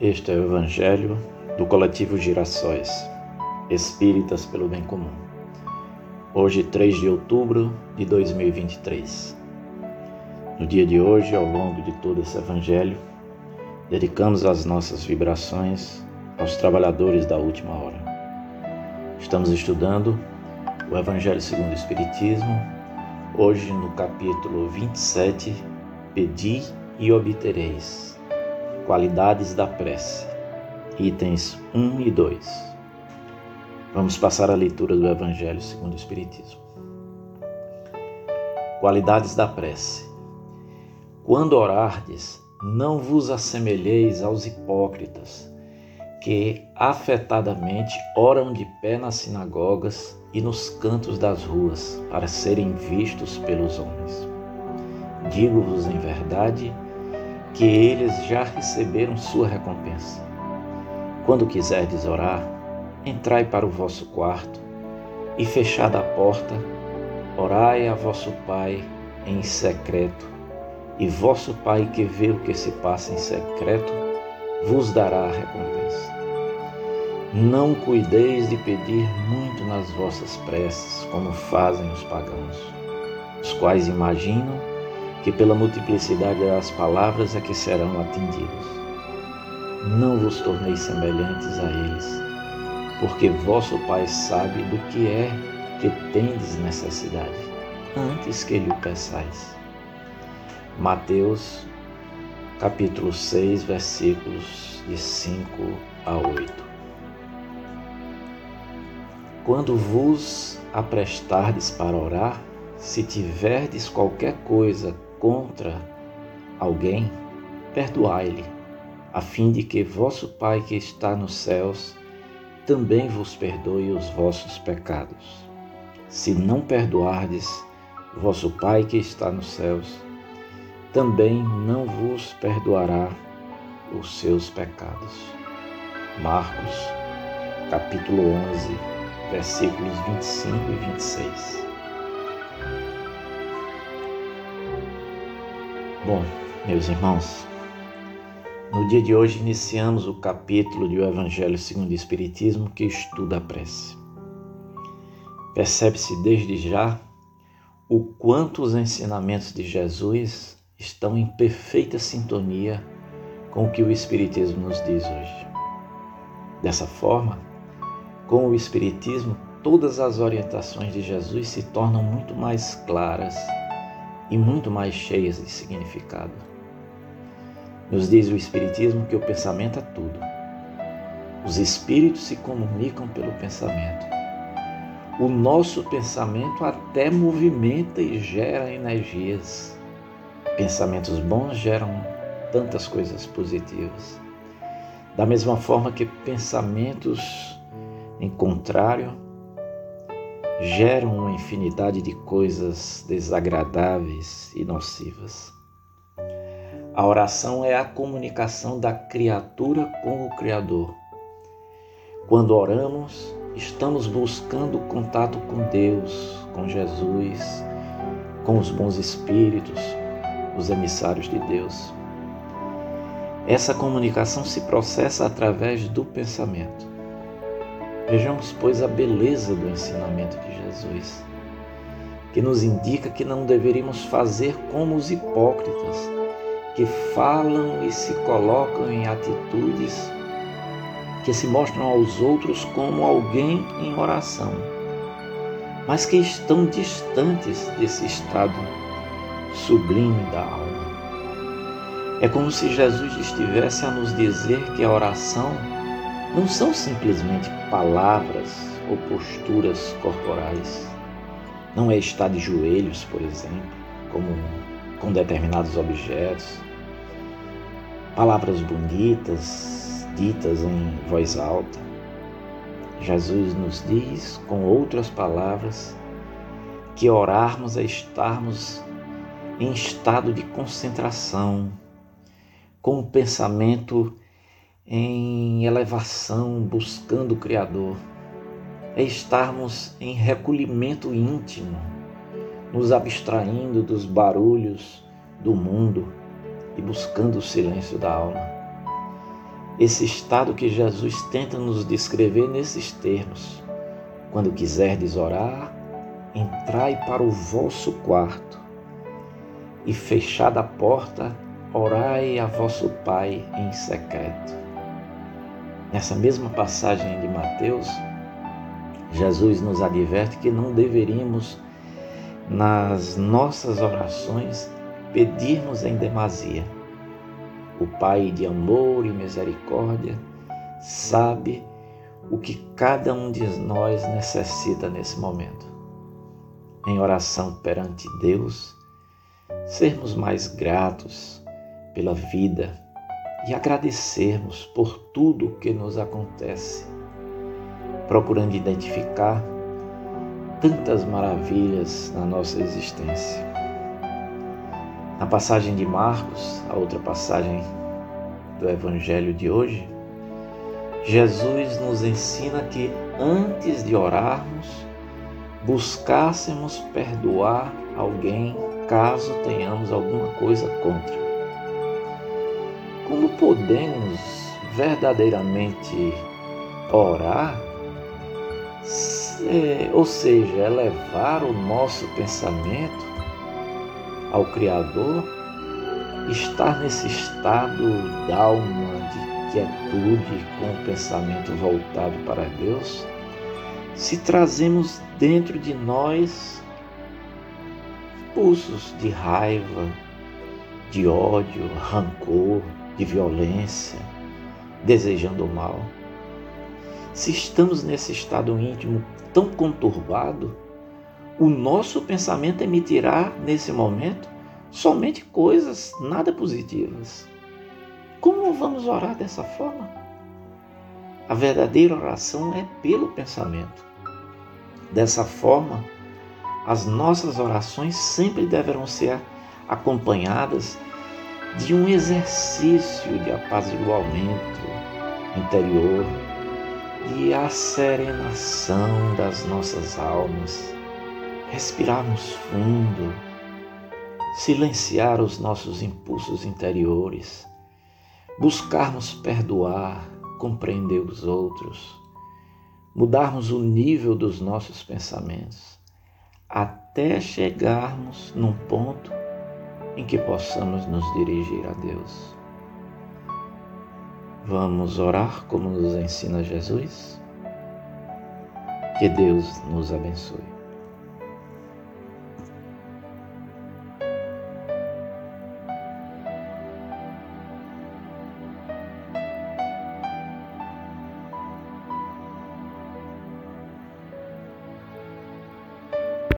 Este é o Evangelho do Coletivo Girassóis, Espíritas pelo Bem Comum. Hoje, 3 de outubro de 2023. No dia de hoje, ao longo de todo esse Evangelho, dedicamos as nossas vibrações aos trabalhadores da última hora. Estamos estudando o Evangelho segundo o Espiritismo, hoje no capítulo 27, Pedi e obtereis Qualidades da prece, itens 1 e 2. Vamos passar a leitura do Evangelho segundo o Espiritismo. Qualidades da prece. Quando orardes, não vos assemelheis aos hipócritas, que afetadamente oram de pé nas sinagogas e nos cantos das ruas, para serem vistos pelos homens. Digo-vos em verdade que eles já receberam sua recompensa. Quando quiserdes orar, entrai para o vosso quarto e, fechada a porta, orai a vosso Pai em secreto, e vosso Pai que vê o que se passa em secreto vos dará a recompensa. Não cuideis de pedir muito nas vossas preces, como fazem os pagãos, os quais imaginam que pela multiplicidade das palavras é que serão atendidos. Não vos torneis semelhantes a eles, porque vosso Pai sabe do que é que tendes necessidade, antes que lhe o peçais. Mateus, capítulo 6, versículos de 5 a 8. Quando vos aprestardes para orar, se tiverdes qualquer coisa contra alguém, perdoai-lhe, a fim de que vosso Pai que está nos céus também vos perdoe os vossos pecados. Se não perdoardes, vosso Pai que está nos céus também não vos perdoará os seus pecados. Marcos, capítulo 11, versículos 25 e 26. Bom, meus irmãos, no dia de hoje iniciamos o capítulo do Evangelho segundo o Espiritismo que estuda a prece. Percebe-se desde já o quanto os ensinamentos de Jesus estão em perfeita sintonia com o que o Espiritismo nos diz hoje. Dessa forma, com o Espiritismo, todas as orientações de Jesus se tornam muito mais claras e muito mais cheias de significado. Nos diz o Espiritismo que o pensamento é tudo. Os espíritos se comunicam pelo pensamento. O nosso pensamento até movimenta e gera energias. Pensamentos bons geram tantas coisas positivas. Da mesma forma que pensamentos em contrário geram uma infinidade de coisas desagradáveis e nocivas. A oração é a comunicação da criatura com o Criador. Quando oramos, estamos buscando contato com Deus, com Jesus, com os bons espíritos, os emissários de Deus. Essa comunicação se processa através do pensamento. Vejamos, pois, a beleza do ensinamento de Jesus, que nos indica que não deveríamos fazer como os hipócritas, que falam e se colocam em atitudes que se mostram aos outros como alguém em oração, mas que estão distantes desse estado sublime da alma. É como se Jesus estivesse a nos dizer que a oração não são simplesmente palavras ou posturas corporais. Não é estar de joelhos, por exemplo, como com determinados objetos. Palavras bonitas, ditas em voz alta. Jesus nos diz, com outras palavras, que orarmos é estarmos em estado de concentração, com o pensamento em elevação, buscando o Criador, é estarmos em recolhimento íntimo, nos abstraindo dos barulhos do mundo e buscando o silêncio da alma. esse estado que Jesus tenta nos descrever nesses termos. Quando quiserdes orar, entrai para o vosso quarto e fechada a porta, orai a vosso Pai em secreto. Nessa mesma passagem de Mateus, Jesus nos adverte que não deveríamos, nas nossas orações, pedirmos em demasia. O Pai de amor e misericórdia sabe o que cada um de nós necessita nesse momento. Em oração perante Deus, sermos mais gratos pela vida e agradecermos por tudo o que nos acontece, procurando identificar tantas maravilhas na nossa existência. Na passagem de Marcos, a outra passagem do Evangelho de hoje, Jesus nos ensina que antes de orarmos, buscássemos perdoar alguém caso tenhamos alguma coisa contra. Como podemos verdadeiramente orar, ou seja, elevar o nosso pensamento ao Criador, estar nesse estado d'alma, de quietude, com o pensamento voltado para Deus, se trazemos dentro de nós pulsos de raiva, de ódio, rancor, de violência, desejando o mal. Se estamos nesse estado íntimo tão conturbado, o nosso pensamento emitirá nesse momento somente coisas nada positivas. Como vamos orar dessa forma? A verdadeira oração é pelo pensamento. Dessa forma, as nossas orações sempre deverão ser acompanhadas de um exercício de apaziguamento interior, de serenação das nossas almas, respirarmos fundo, silenciar os nossos impulsos interiores, buscarmos perdoar, compreender os outros, mudarmos o nível dos nossos pensamentos até chegarmos num ponto em que possamos nos dirigir a Deus. Vamos orar como nos ensina Jesus? Que Deus nos abençoe.